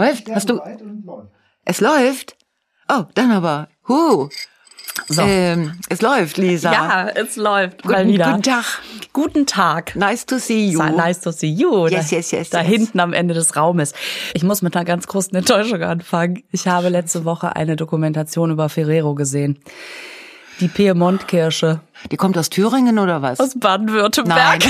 läuft? Hast du? Es läuft? Oh, dann aber. Huh. So. Ähm, es läuft, Lisa. Ja, es läuft. Guten, mal wieder. guten Tag. Guten Tag. Nice to see you. Nice to see you. Yes, da, yes, yes, Da yes. hinten am Ende des Raumes. Ich muss mit einer ganz großen Enttäuschung anfangen. Ich habe letzte Woche eine Dokumentation über Ferrero gesehen. Die Piemont-Kirsche Die kommt aus Thüringen oder was? aus Baden-Württemberg.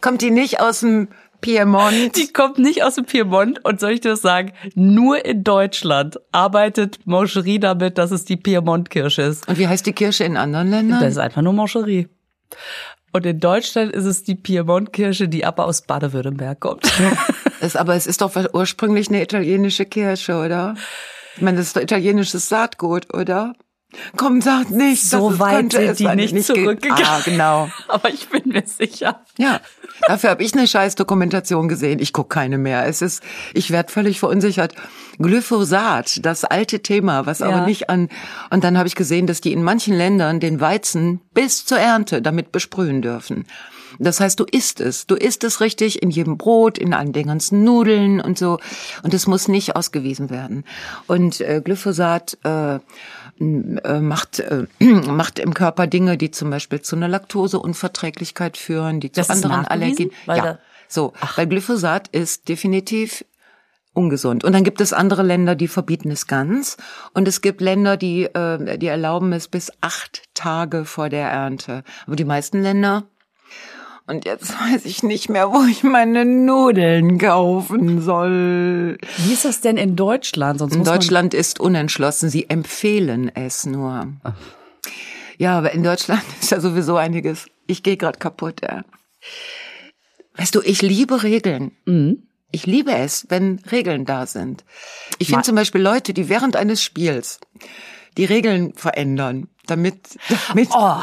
kommt die nicht aus dem Piemont? Die kommt nicht aus dem Piemont und soll ich dir das sagen? Nur in Deutschland arbeitet Moncherie damit, dass es die Piemont-Kirsche ist. Und wie heißt die Kirsche in anderen Ländern? Das ist einfach nur Moncherie. Und in Deutschland ist es die Piemont-Kirsche, die aber aus Baden-Württemberg kommt. Das, aber es ist doch ursprünglich eine italienische Kirsche, oder? Ich meine, das ist doch italienisches Saatgut, oder? Komm, sag nicht. So das weit könnte sind die nicht ge- zurückgegangen. Ah, genau. aber ich bin mir sicher. Ja, dafür habe ich eine scheiß Dokumentation gesehen. Ich guck keine mehr. Es ist, ich werd völlig verunsichert. Glyphosat, das alte Thema, was Ja. aber nicht an. Und dann habe ich gesehen, dass die in manchen Ländern den Weizen bis zur Ernte damit besprühen dürfen. Das heißt, du isst es. Du isst es richtig in jedem Brot, in allen den ganzen Nudeln und so. Und es muss nicht ausgewiesen werden. Und äh, Glyphosat äh, äh, macht, äh, macht im Körper Dinge, die zum Beispiel zu einer Laktoseunverträglichkeit führen, die zu Das ist anderen? Allergien. Ja, so. Weil Glyphosat ist definitiv ungesund. Und dann gibt es andere Länder, die verbieten es ganz. Und es gibt Länder, die, äh, die erlauben es bis acht Tage vor der Ernte. Aber die meisten Länder und jetzt weiß ich nicht mehr, wo ich meine Nudeln kaufen soll. Wie ist das denn in Deutschland? Sonst In Deutschland ist unentschlossen. Sie empfehlen es nur. Ja, aber in Deutschland ist ja sowieso einiges. Ich gehe gerade kaputt. Ja. Weißt du, ich liebe Regeln. Mhm. Ich liebe es, wenn Regeln da sind. Ich finde zum Beispiel Leute, die während eines Spiels die Regeln verändern, damit, damit Oh,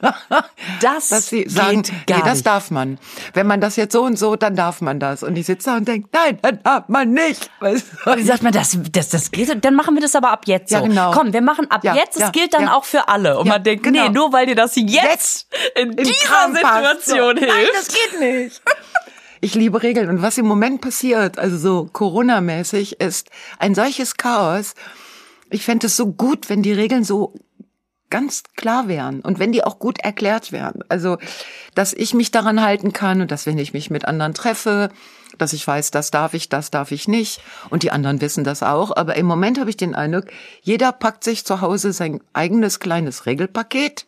das dass sie sagen, nee, das darf man. Wenn man das jetzt so und so, dann darf man das. Und ich sitze da und denke, nein, dann darf man nicht. Weißt du? Wie sagt man das? Das, das geht, dann machen wir das aber ab jetzt so. Ja, genau. Komm, wir machen ab Ja, jetzt. Es ja, gilt dann auch für alle. Und man denkt, genau. nee, nur weil dir das jetzt, Jetzt in dieser Kram passt. Situation so. hilft. Nein, das geht nicht. Ich liebe Regeln. Und was im Moment passiert, also so Corona-mäßig, ist ein solches Chaos. Ich fände es so gut, wenn die Regeln so ganz klar wären und wenn die auch gut erklärt wären. Also, dass ich mich daran halten kann und dass wenn ich mich mit anderen treffe, dass ich weiß, das darf ich, das darf ich nicht und die anderen wissen das auch. Aber im Moment habe ich den Eindruck, jeder packt sich zu Hause sein eigenes kleines Regelpaket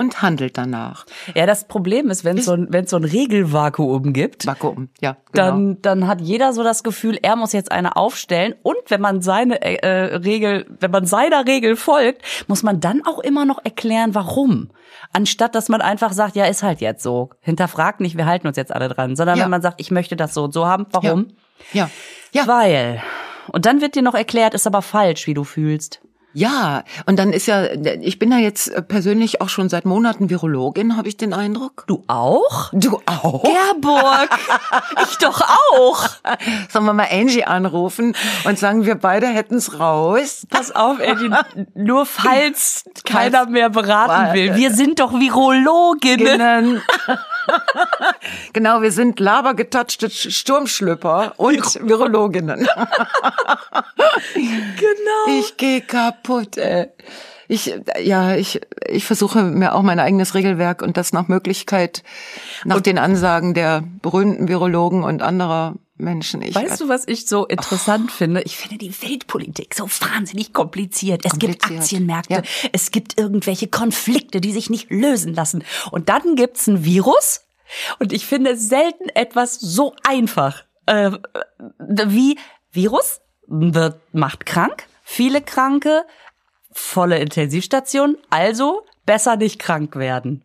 und handelt danach. Ja, das Problem ist, wenn es so, ein- so ein Regelvakuum gibt, Vakuum, ja, genau. dann, dann hat jeder so das Gefühl, er muss jetzt eine aufstellen. Und wenn man seine äh, äh, Regel, wenn man seiner Regel folgt, muss man dann auch immer noch erklären, warum. Anstatt dass man einfach sagt, ja, ist halt jetzt so. Hinterfragt nicht, wir halten uns jetzt alle dran, sondern Ja. wenn man sagt, ich möchte das so und so haben, warum? ja, ja, Weil. Und dann wird dir noch erklärt, ist aber falsch, wie du fühlst. Ja. Und dann ist ja, ich bin ja jetzt persönlich auch schon seit Monaten Virologin, habe ich den Eindruck. Du auch? Du auch? Gerburg! ich doch auch! Sollen wir mal Angie anrufen und sagen, wir beide hätten's raus? Pass auf, Eddie, nur falls keiner mehr beraten will. Wir sind doch Virologinnen. Genau. wir sind labergetatschte Sch- Sturmschlüpper und Virologinnen. Genau. Ich gehe kaputt, ey. Ich, ja, ich, ich versuche mir auch mein eigenes Regelwerk und das nach Möglichkeit, nach den Ansagen der berühmten Virologen und anderer Menschen. Ich Weißt du, was ich so interessant finde? Ich finde die Weltpolitik so wahnsinnig kompliziert. Es gibt Kompliziert. Aktienmärkte, Ja. es gibt irgendwelche Konflikte, die sich nicht lösen lassen. Und dann gibt's ein Virus. Und ich finde selten etwas so einfach äh, wie Virus wird, macht krank, viele Kranke, volle Intensivstation, also besser nicht krank werden.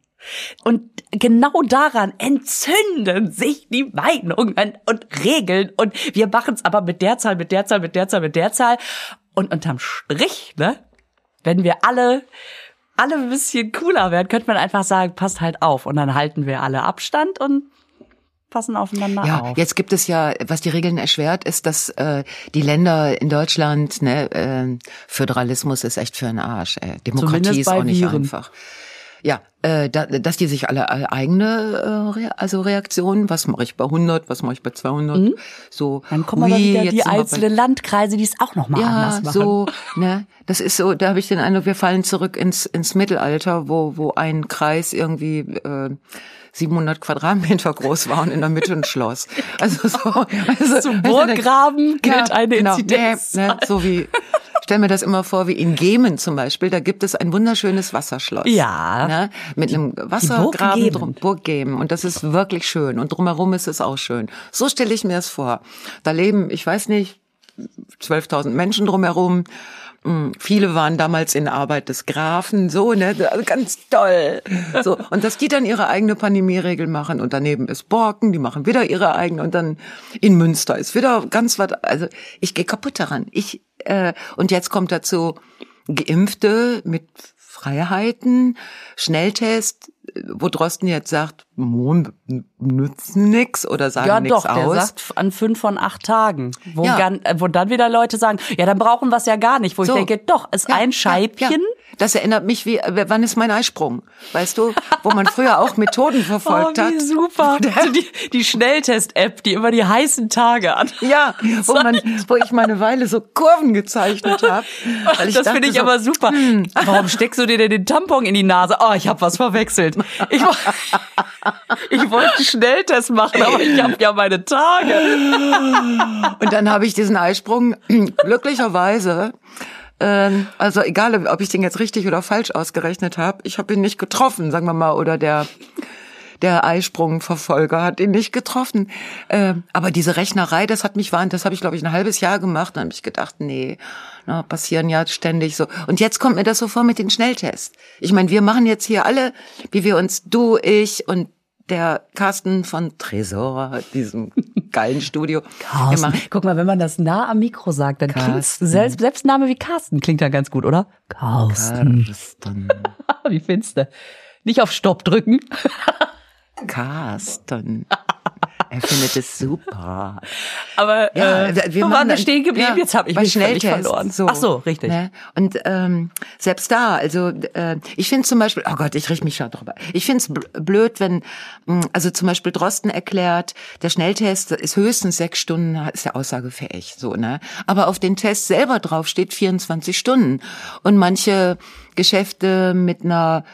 Und genau daran entzünden sich die Meinungen und Regeln. Und wir machen es aber mit der Zahl, mit der Zahl, mit der Zahl, mit der Zahl. Und unterm Strich, ne, wenn wir alle, alle ein bisschen cooler werden, könnte man einfach sagen, passt halt auf. Und dann halten wir alle Abstand und passen aufeinander Ja, auf. jetzt gibt es ja, was die Regeln erschwert, ist, dass äh, die Länder in Deutschland, ne, äh, Föderalismus ist echt für einen Arsch. Ey. Demokratie ist auch nicht Viren. einfach. Ja, äh, da, dass die sich alle äh, eigene äh, also Reaktionen, was mache ich bei 100, was mache ich bei 200, so. Dann kommen aber wieder die einzelnen Landkreise, die es auch noch mal ja, anders machen. so, ne, das ist so, da habe ich den Eindruck, wir fallen zurück ins, ins Mittelalter, wo, wo ein Kreis irgendwie äh, 700 Quadratmeter groß war und in der Mitte ein Schloss. Also so, also, Zum Burggraben gilt eine genau, Inzidenz. Ne, ne, so wie, stell mir das immer vor, wie in Jemen zum Beispiel, da gibt es ein wunderschönes Wasserschloss. Ja. Ne, mit einem Wassergraben drum, Burg Jemen. Und das ist wirklich schön. Und drumherum ist es auch schön. So stelle ich mir es vor. Da leben, ich weiß nicht, 12.000 Menschen drumherum. Mm, Viele waren damals in Arbeit des Grafen, so, ne, also ganz toll. So, und dass die dann ihre eigene Pandemieregel machen und daneben ist Borken, die machen wieder ihre eigene und dann in Münster ist wieder ganz was, also ich gehe kaputt daran. Ich, äh, und jetzt kommt dazu Geimpfte mit Freiheiten, Schnelltest, wo Drosten jetzt sagt, Mond nützen nix oder sagen Ja, nichts doch, der aus. sagt an fünf von acht Tagen. Wo, Ja. gan- äh, wo dann wieder Leute sagen, ja, dann brauchen wir es ja gar nicht. Wo So. ich denke, doch, ist Ja, ein ja, Scheibchen. Ja, Das erinnert mich wie, äh, wann ist mein Eisprung? Weißt du, wo man früher auch Methoden Oh, verfolgt wie hat. super. Also die, die Schnelltest-App, die immer die heißen Tage an. Ja, wo man, wo ich meine Weile so Kurven gezeichnet habe. das finde ich aber super. Warum steckst du dir denn den Tampon in die Nase? Oh, ich habe was verwechselt. Ich, wo- ich wollte Schnelltest machen, aber ich habe ja meine Tage. Und dann habe ich diesen Eisprung glücklicherweise, ähm, also egal, ob ich den jetzt richtig oder falsch ausgerechnet habe, ich habe ihn nicht getroffen, sagen wir mal, oder der der Eisprungverfolger hat ihn nicht getroffen. Ähm, aber diese Rechnerei, das hat mich warnt, das habe ich glaube ich ein halbes Jahr gemacht. Dann habe ich gedacht, nee, na, passieren ja ständig so. Und jetzt kommt mir das so vor mit den Schnelltests. Ich meine, wir machen jetzt hier alle, wie wir uns, du, ich und der Carsten von Tresor, diesem geilen Studio. Machen, Guck mal, wenn man das nah am Mikro sagt, dann klingt Carsten. selbst Selbstname wie Carsten klingt dann ganz gut, oder? Carsten. Carsten. Wie findest du? Nicht auf Stopp drücken. Carsten. Er findet es super. Aber Ja, äh, wir waren wir stehen geblieben? ja, Jetzt habe ich mich völlig verloren. So, Ach so, richtig. Ne? Und ähm, selbst da, also äh, ich finde zum Beispiel, oh Gott, ich riech mich schon drüber. Ich finde es blöd, wenn, mh, also zum Beispiel Drosten erklärt, der Schnelltest ist höchstens sechs Stunden, ist ja aussagefähig, so ne. Aber auf den Test selber drauf steht 24 Stunden. Und manche Geschäfte mit einer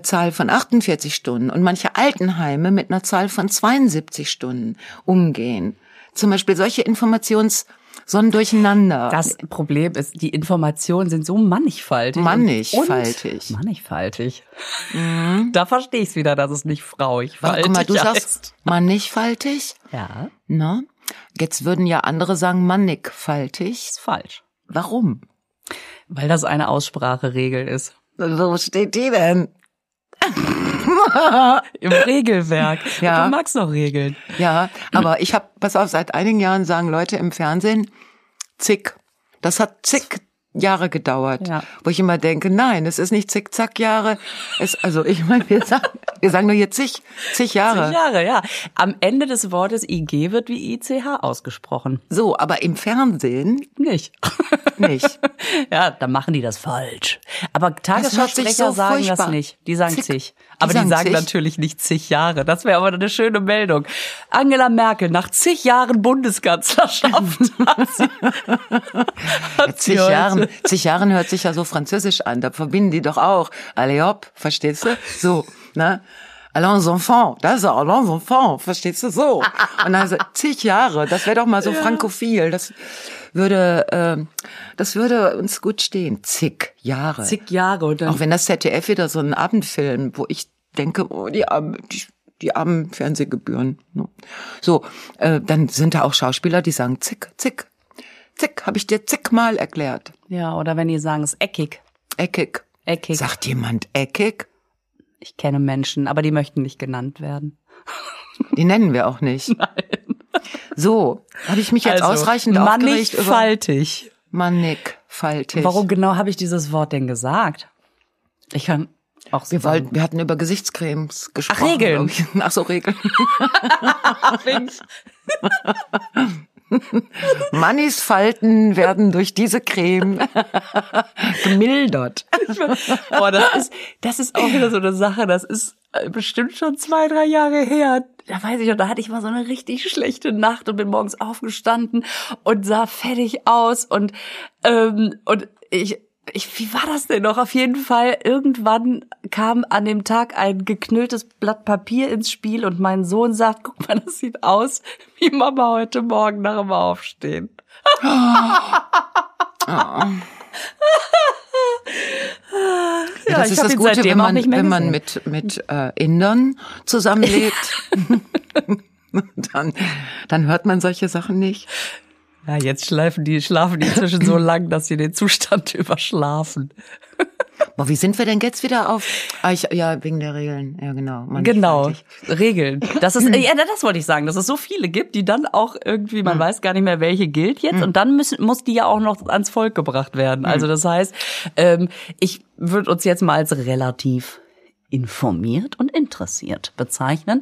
Zahl von 48 Stunden und manche Altenheime mit einer Zahl von 72 Stunden umgehen. Zum Beispiel solche Informations so ein Durcheinander. Das Problem ist, die Informationen sind so mannigfaltig. Mannigfaltig. Und mannigfaltig. Da verstehe ich es wieder, dass es nicht frauig Guck mal, du heißt. sagst mannigfaltig, Ja, ne? Jetzt würden ja andere sagen mannigfaltig. ist falsch. Warum? Weil das eine Ausspracheregel ist. Wo steht die denn? Im Regelwerk. Ja. Und du magst noch Regeln. Ja, aber ich habe, pass auf, seit einigen Jahren sagen Leute im Fernsehen, zick. Das hat zig Jahre gedauert, Ja. wo ich immer denke, nein, es ist nicht zickzack Jahre. Es, also ich meine, wir sagen, wir sagen nur jetzt zig, zig Jahre. Zig Jahre, ja. Am Ende des Wortes IG wird wie ICH ausgesprochen. So, aber im Fernsehen Nicht. nicht. ja, dann machen die das falsch. Aber Tagesschausprecher so sagen das nicht. Die sagen Zick. zig. Die Aber die sagen sagen zig? natürlich nicht zig Jahre. Das wäre aber eine schöne Meldung. Angela Merkel nach zig Jahren Bundeskanzlerschaft hat sie, hat Zig heute- Jahren, zig Jahren hört sich ja so französisch an. Da verbinden die doch auch. Allez hop, verstehst du? So, ne? Allons enfants, das ist allons enfants, verstehst du? So. Und also zig Jahre, das wäre doch mal so frankophil. Das würde, ähm, das würde uns gut stehen. Zig Jahre. Zig Jahre und Auch wenn das ZDF wieder so ein Abendfilm, wo ich denke, oh, die armen, die, die armen Fernsehgebühren. ne? So, äh, dann sind da auch Schauspieler, die sagen zick, zick, zick, habe ich dir zigmal erklärt. Ja, oder wenn die sagen, es ist eckig. Eckig. Eckig. Sagt jemand eckig? Ich kenne Menschen, aber die möchten nicht genannt werden. Die nennen wir auch nicht. Nein. So, habe ich mich jetzt ausreichend aufgeregt über mannigfaltig. mannigfaltig. Warum genau habe ich dieses Wort denn gesagt? Ich kann auch Wir, sagen. wollten, wir hatten über Gesichtscremes gesprochen. Regeln. glaub ich. Ach so, Regeln. Mannis Falten werden durch diese Creme gemildert. Boah, das ist, das ist auch wieder so eine Sache, das ist bestimmt schon zwei, drei Jahre her. Da weiß ich noch, da hatte ich mal so eine richtig schlechte Nacht und bin morgens aufgestanden und sah fertig aus und, ähm, und ich, ich, wie war das denn noch? Auf jeden Fall, irgendwann kam an dem Tag ein geknülltes Blatt Papier ins Spiel und mein Sohn sagt, guck mal, das sieht aus wie Mama heute Morgen nach dem Aufstehen. Oh. Oh. Ja, das ist das Gute, wenn man, wenn man mit, mit äh, Indern zusammenlebt. dann, dann hört man solche Sachen nicht. Ja, jetzt schleifen die, schlafen die inzwischen so lang, dass sie den Zustand überschlafen. Boah, wie sind wir denn jetzt wieder auf? Ah, ich, ja, wegen der Regeln. Ja, genau. Genau, Regeln. Das ist, ja, das wollte ich sagen, dass es so viele gibt, die dann auch irgendwie, man mhm. weiß gar nicht mehr, welche gilt jetzt. Mhm. Und dann müssen, muss die ja auch noch ans Volk gebracht werden. Also das heißt, ähm, ich würde uns jetzt mal als relativ informiert und interessiert bezeichnen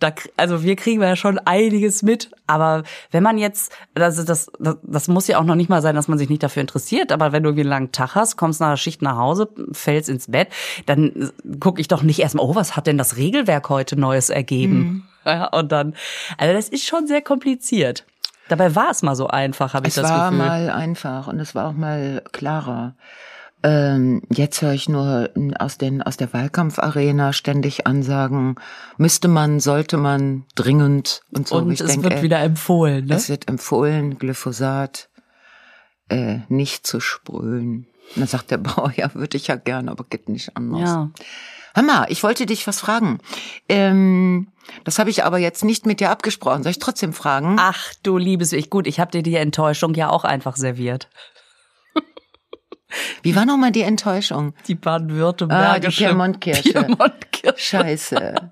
da, also wir kriegen ja schon einiges mit, aber wenn man jetzt, das, das, das, das muss ja auch noch nicht mal sein, dass man sich nicht dafür interessiert, aber wenn du irgendwie einen langen Tag hast, kommst nach der Schicht nach Hause, fällst ins Bett, dann gucke ich doch nicht erstmal, oh, was hat denn das Regelwerk heute Neues ergeben? Mhm. Ja, und dann, also das ist schon sehr kompliziert. Dabei war es mal so einfach, habe ich das Gefühl. Es war mal einfach und es war auch mal klarer. Ähm, jetzt höre ich nur aus, den, aus der Wahlkampfarena ständig Ansagen, müsste man, sollte man, dringend und so. Und ich es denke, wird wieder empfohlen, ne? Es wird empfohlen, Glyphosat äh, nicht zu sprühen. Und dann sagt der Bauer, ja, würde ich ja gern, aber geht nicht anders. Ja. Hör mal, ich wollte dich was fragen. Ähm, das habe ich aber jetzt nicht mit dir abgesprochen. Soll ich trotzdem fragen? Ach, du liebes ich. Gut, ich habe dir die Enttäuschung ja auch einfach serviert. Wie war nochmal die Enttäuschung? Die baden-württembergische. Ah, die Piemontkirsche. Piemontkirsche. Scheiße.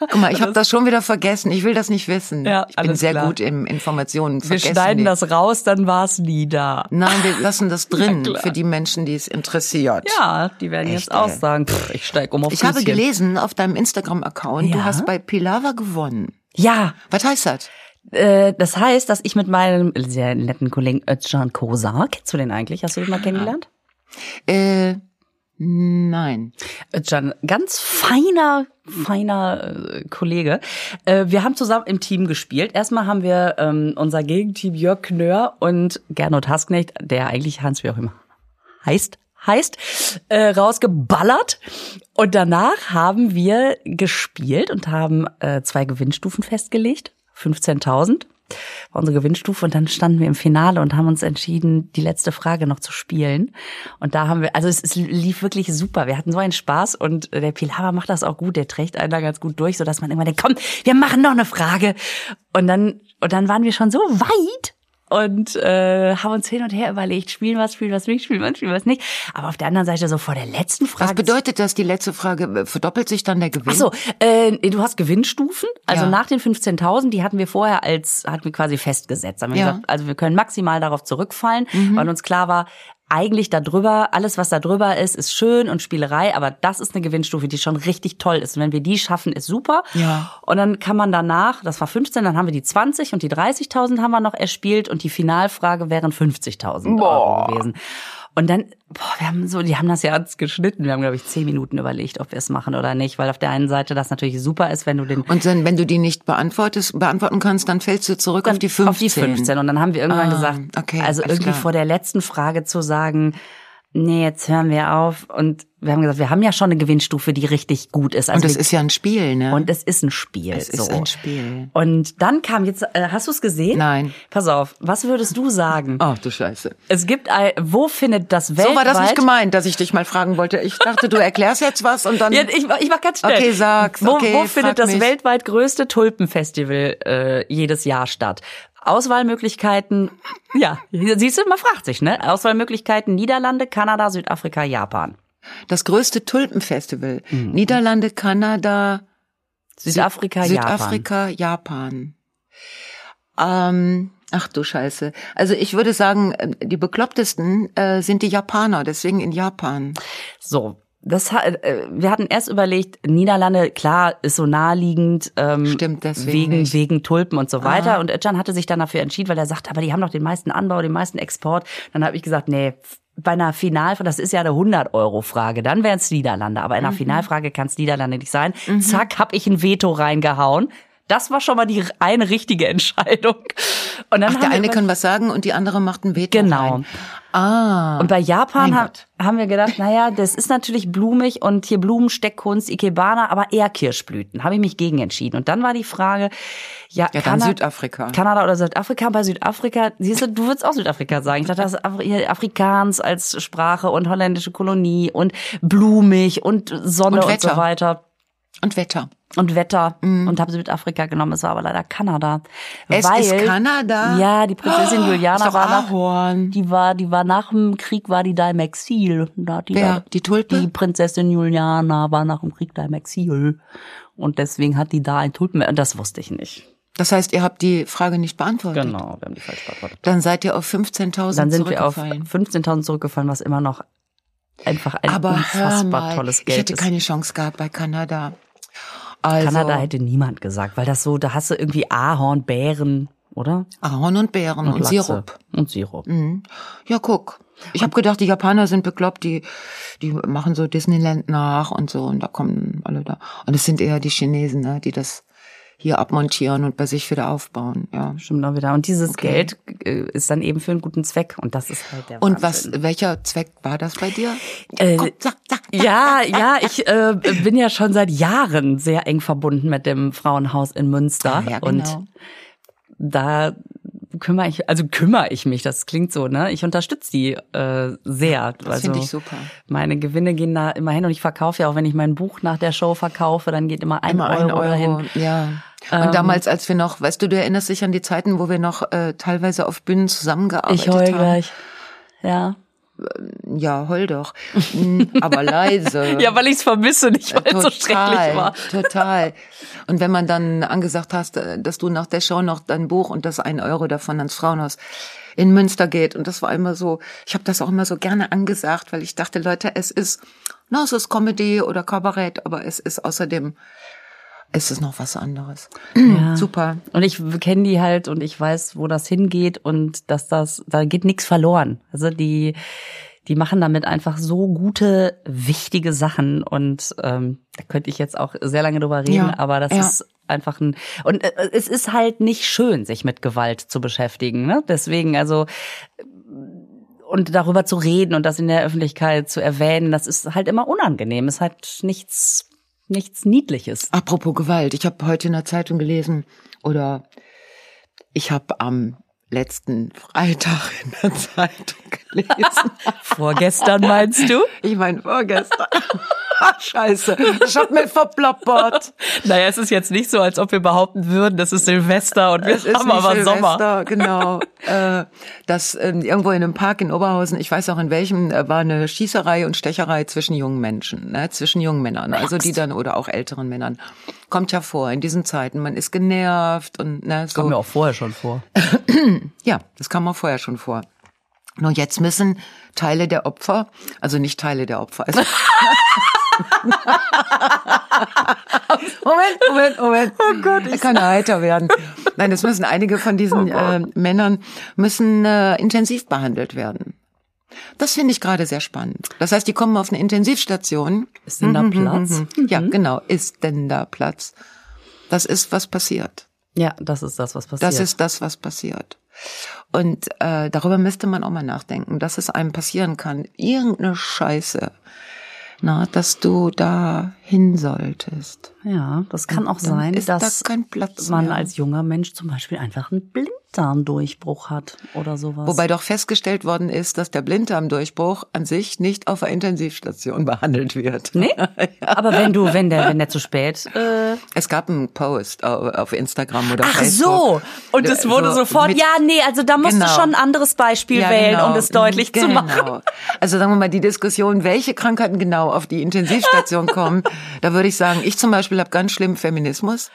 Guck mal, ich habe das schon wieder vergessen. Ich will das nicht wissen. Ja, ich bin sehr klar. gut im Informationen Wir schneiden die. das raus, dann war es nie da. Nein, wir lassen das drin für die Menschen, die es interessiert. Ja, die werden Echt, jetzt auch sagen, pff, ich steig um auf Ich Füßchen. habe gelesen auf deinem Instagram-Account, ja? du hast bei Pilava gewonnen. Ja. Was heißt das? Äh, das heißt, dass ich mit meinem sehr netten Kollegen Özcan Kozar, kennst du den eigentlich? Hast du den mal kennengelernt? Äh, nein. Özcan, ganz feiner, feiner äh, Kollege. Äh, wir haben zusammen im Team gespielt. Erstmal haben wir ähm, unser Gegenteam Jörg Knör und Gernot Hasknecht, der eigentlich Hans wie auch immer heißt, heißt, äh, rausgeballert. Und danach haben wir gespielt und haben äh, zwei Gewinnstufen festgelegt. 15.000 war unsere Gewinnstufe und dann standen wir im Finale und haben uns entschieden, die letzte Frage noch zu spielen. Und da haben wir, also es, es lief wirklich super. Wir hatten so einen Spaß und der Pilawa macht das auch gut. Der trägt einen da ganz gut durch, sodass man immer denkt, komm, wir machen noch eine Frage. Und dann, und dann waren wir schon so weit und äh, haben uns hin und her überlegt, spielen was, spielen was nicht, spielen was, spielen was nicht. Aber auf der anderen Seite so vor der letzten Frage. Was bedeutet das, die letzte Frage? Verdoppelt sich dann der Gewinn? Ach so, äh, du hast Gewinnstufen. Also ja. nach den 15.000, die hatten wir vorher als, hatten wir quasi festgesetzt. Haben wir ja. gesagt, also wir können maximal darauf zurückfallen, mhm. weil uns klar war, eigentlich da drüber, alles was da drüber ist, ist schön und Spielerei, aber das ist eine Gewinnstufe, die schon richtig toll ist. Und wenn wir die schaffen, ist super. Ja. Und dann kann man danach, das war 15, dann haben wir die 20 und die 30.000 haben wir noch erspielt und die Finalfrage wären 50.000 Euro gewesen. Und dann, boah, wir haben so, die haben das ja ernst geschnitten. Wir haben, glaube ich, zehn Minuten überlegt, ob wir es machen oder nicht, weil auf der einen Seite das natürlich super ist, wenn du den. Und dann, wenn du die nicht beantwortest, beantworten kannst, dann fällst du zurück auf die 15. Auf die 15. Und dann haben wir irgendwann ah, gesagt, okay, also irgendwie klar. vor der letzten Frage zu sagen, nee, jetzt hören wir auf. Und wir haben gesagt, wir haben ja schon eine Gewinnstufe, die richtig gut ist. Also und es ist ja ein Spiel, ne? Und es ist ein Spiel. Es so. ist ein Spiel. Und dann kam jetzt, äh, hast du es gesehen? Nein. Pass auf, was würdest du sagen? Ach du Scheiße. Es gibt ein, wo findet das weltweit... So war das nicht gemeint, dass ich dich mal fragen wollte. Ich dachte, du erklärst jetzt was und dann... Ja, ich, ich mach ganz schnell. Okay, sag's. Wo, okay, wo findet das mich. weltweit größte Tulpenfestival äh, jedes Jahr statt? Auswahlmöglichkeiten, ja, siehst du, man fragt sich, ne? Auswahlmöglichkeiten Niederlande, Kanada, Südafrika, Japan. Das größte Tulpenfestival. Mhm. Niederlande, Kanada, Südafrika, Süd Südafrika, Japan. Japan. Ähm, ach du Scheiße. Also ich würde sagen, äh, die beklopptesten äh, sind die Japaner, deswegen in Japan. So, das äh, wir hatten erst überlegt, Niederlande, klar, ist so naheliegend, ähm, Stimmt, deswegen wegen, nicht. wegen Tulpen und so weiter. Und Özcan hatte sich dann dafür entschieden, weil er sagte, aber die haben doch den meisten Anbau, den meisten Export. Dann habe ich gesagt, nee, bei einer Finalfrage, das ist ja eine 100-Euro-Frage, dann wären es Niederlande. Aber in Mhm. einer Finalfrage kann es Niederlande nicht sein. Zack, hab ich ein Veto reingehauen. Das war schon mal die eine richtige Entscheidung. Und dann Ach, der eine kann was sagen und die andere macht ein Veto Genau. rein. Ah. Und bei Japan ha Gott. haben wir gedacht, naja, das ist natürlich blumig und hier Blumensteckkunst, Ikebana, aber eher Kirschblüten. Habe ich mich gegen entschieden. Und dann war die Frage, ja, Ja, dann Kana- Südafrika. Kanada oder Südafrika. Bei Südafrika, siehst du, du würdest auch Südafrika sagen. Ich dachte, das ist Afrikaans als Sprache und holländische Kolonie und blumig und Sonne Und und, so weiter. Und Wetter. Und Wetter. Und habe Südafrika genommen. Es war aber leider Kanada. Es weil, ist Kanada? Ja, die Prinzessin ist Juliana war nach, die war, die war nach dem Krieg, war die da im Exil. Da hat die Wer? Da, Die Tulpe? Die Prinzessin Juliana war nach dem Krieg da im Exil. Und deswegen hat die da ein Tulpen, und das wusste ich nicht. Das heißt, ihr habt die Frage nicht beantwortet. Genau, wir haben die falsch beantwortet. Dann seid ihr auf 15.000 Dann sind wir auf zurückgefallen. 15.000 zurückgefallen, was immer noch einfach ein Aber hör unfassbar mal, tolles ich Geld hätte ist. keine Chance gehabt bei Kanada. Also, Kanada hätte niemand gesagt, weil das so, da hast du irgendwie Ahorn, Bären, oder? Ahorn und Beeren und, Lachse. Sirup. Und Sirup. Ja, guck. Ich habe gedacht, die Japaner sind bekloppt, die die machen so Disneyland nach und so und da kommen alle da. Und es sind eher die Chinesen, ne, die das hier abmontieren und bei sich wieder aufbauen. Ja. Stimmt auch wieder. Und dieses Okay. Geld äh, ist dann eben für einen guten Zweck. Und das ist halt der Und was, Wahnsinn. welcher Zweck war das bei dir? Äh, Komm, sag, sag. Ja, ja, ich äh, bin ja schon seit Jahren sehr eng verbunden mit dem Frauenhaus in Münster. Ah, ja, genau. Und da kümmere ich, also kümmere ich mich, das klingt so, ne? Ich unterstütze die äh, sehr. Das also, finde ich super. Meine Gewinne gehen da immer hin und ich verkaufe ja auch, wenn ich mein Buch nach der Show verkaufe, dann geht immer ein, Immer Euro, ein Euro, dahin. ja. Ähm, Und damals, als wir noch, weißt du, du erinnerst dich an die Zeiten, wo wir noch äh, teilweise auf Bühnen zusammengearbeitet Ich heul haben. gleich. Ja. Ja, heul doch. Hm, Aber leise. Ja, weil ich es vermisse, nicht weil es so schrecklich war. Total. Und wenn man dann angesagt hast, äh, dass du nach der Show noch dein Buch und das ein Euro davon ans Frauenhaus in Münster geht. Und das war immer so, ich habe das auch immer so gerne angesagt, weil ich dachte, Leute, es ist, na, es ist Comedy oder Kabarett, aber es ist außerdem, es ist noch was anderes. Super. Und ich kenne die halt und ich weiß, wo das hingeht und dass das, da geht nichts verloren. Also die, die machen damit einfach so gute, wichtige Sachen und ähm, da könnte ich jetzt auch sehr lange drüber reden, Ja, aber das ja. ist einfach ein und äh, es ist halt nicht schön, sich mit Gewalt zu beschäftigen. Ne? Deswegen also und darüber zu reden und das in der Öffentlichkeit zu erwähnen, das ist halt immer unangenehm. Ist halt nichts nichts Niedliches. Apropos Gewalt, ich habe heute in der Zeitung gelesen oder ich habe am letzten Freitag in der Zeitung gelesen. Vorgestern meinst du? Ich meine vorgestern. Scheiße, ich hab mich verplappert. Naja, es ist jetzt nicht so, als ob wir behaupten würden, das ist Silvester und wir Es haben aber Silvester, Sommer. genau. äh, das ähm, irgendwo in einem Park in Oberhausen, ich weiß auch in welchem, äh, war eine Schießerei und Stecherei zwischen jungen Menschen, ne, zwischen jungen Männern, also die dann oder auch älteren Männern. Kommt ja vor in diesen Zeiten, man ist genervt und ne, so. Kommt mir auch vorher schon vor. Ja, das kam auch vorher schon vor. Nur jetzt müssen Teile der Opfer, also nicht Teile der Opfer. Also Moment, Moment, Moment. Oh Gott, ich kann heiter werden. Nein, es müssen einige von diesen äh, Männern müssen äh, intensiv behandelt werden. Das finde ich gerade sehr spannend. Das heißt, die kommen auf eine Intensivstation. Ist denn da Platz? Ja, genau. Ist denn da Platz? Das ist, was passiert. Ja, das ist das, was passiert. Das ist das, was passiert. Und äh, darüber müsste man auch mal nachdenken, dass es einem passieren kann. Irgendeine Scheiße, na, dass du da hin solltest. ja, das kann auch sein, ist dass da kein Platz man als junger Mensch zum Beispiel einfach einen Blinddarmdurchbruch hat oder sowas. Wobei doch festgestellt worden ist, dass der Blinddarmdurchbruch an sich nicht auf der Intensivstation behandelt wird. Nee? Aber wenn du, wenn der, wenn der zu spät, äh, Es gab einen Post auf Instagram oder Ach Facebook. so. Und es wurde So sofort, mit- ja, nee, also da musst Genau. du schon ein anderes Beispiel Ja, wählen, genau. um es deutlich genau. zu machen. Also sagen wir mal die Diskussion, welche Krankheiten genau auf die Intensivstation kommen, da würde ich sagen, ich zum Beispiel habe ganz schlimm Feminismus.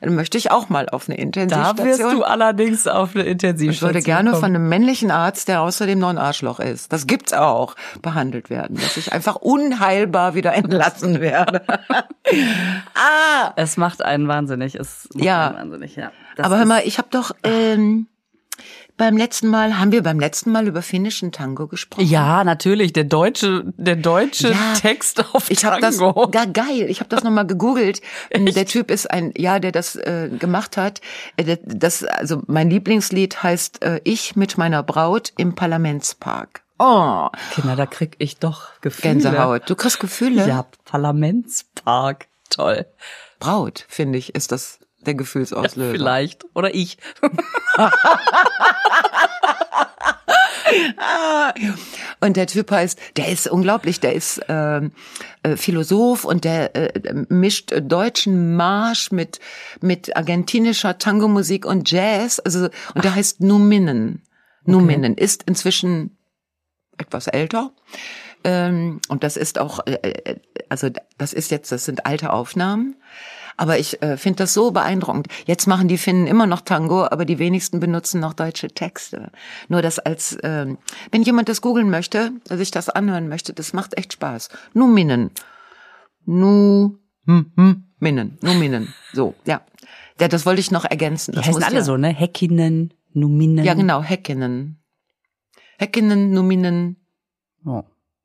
Dann möchte ich auch mal auf eine Da Intensivstation. wirst du allerdings auf eine ich Intensivstation würde gerne kommen. von einem männlichen Arzt, der außerdem noch ein Arschloch ist, das gibt's auch, behandelt werden, dass ich einfach unheilbar wieder entlassen werde. ah, Es macht einen wahnsinnig. Es macht Ja. einen wahnsinnig, ja. Das aber hör mal, ich habe doch ähm, beim letzten Mal, haben wir beim letzten Mal über finnischen Tango gesprochen? Ja, natürlich. Der deutsche, der deutsche Ja, Text auf Ich habe das Tango. gar geil. Ich habe das nochmal gegoogelt. Der Typ ist ein, ja, der das äh, gemacht hat. Äh, Das, also mein Lieblingslied heißt äh, Ich mit meiner Braut im Parlamentspark. Oh, Kinder, da krieg ich doch Gefühle. Gänsehaut. Du kriegst Gefühle. Ja, Parlamentspark. Toll. Braut, finde ich, ist das der Gefühlsauslöser. Vielleicht. Oder ich. Und der Typ heißt, der ist unglaublich, der ist ähm, äh, Philosoph und der äh, mischt deutschen Marsch mit mit argentinischer Tango-Musik und Jazz. Also und der heißt Numinen. Numinen ist inzwischen etwas älter. Ähm, und das ist auch, äh, äh, also das ist jetzt, das sind alte Aufnahmen. Aber ich äh, finde das so beeindruckend. Jetzt machen die Finnen immer noch Tango, aber die wenigsten benutzen noch deutsche Texte. Nur das als, ähm, wenn jemand das googeln möchte, sich das anhören möchte, das macht echt Spaß. Numinen. Nu, hm, hm, Minnen. Numinen. So, ja. Ja, das wollte ich noch ergänzen. Die Das heißen muss alle ja, so, ne? Heckinnen, Numinen. Ja, genau, Heckinnen. Heckinnen, Numinen, Oh.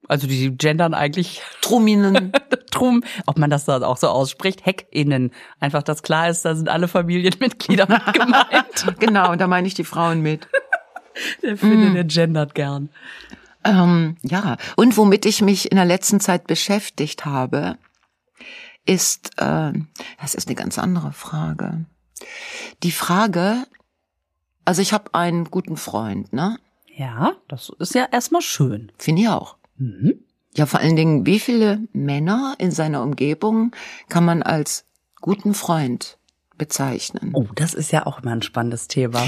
Also die gendern eigentlich Truminen. drum, ob man das da auch so ausspricht, Heckinnen. Einfach, dass klar ist, da sind alle Familienmitglieder mit gemeint. genau, und da meine ich die Frauen mit. Der Finne, der gendert gern. Ähm, ja, und womit ich mich in der letzten Zeit beschäftigt habe, ist, äh, das ist eine ganz andere Frage. Die Frage, also ich habe einen guten Freund, ne? Ja, das ist ja erstmal schön. Finde ich auch. Ja, vor allen Dingen, wie viele Männer in seiner Umgebung kann man als guten Freund bezeichnen? Oh, das ist ja auch immer ein spannendes Thema.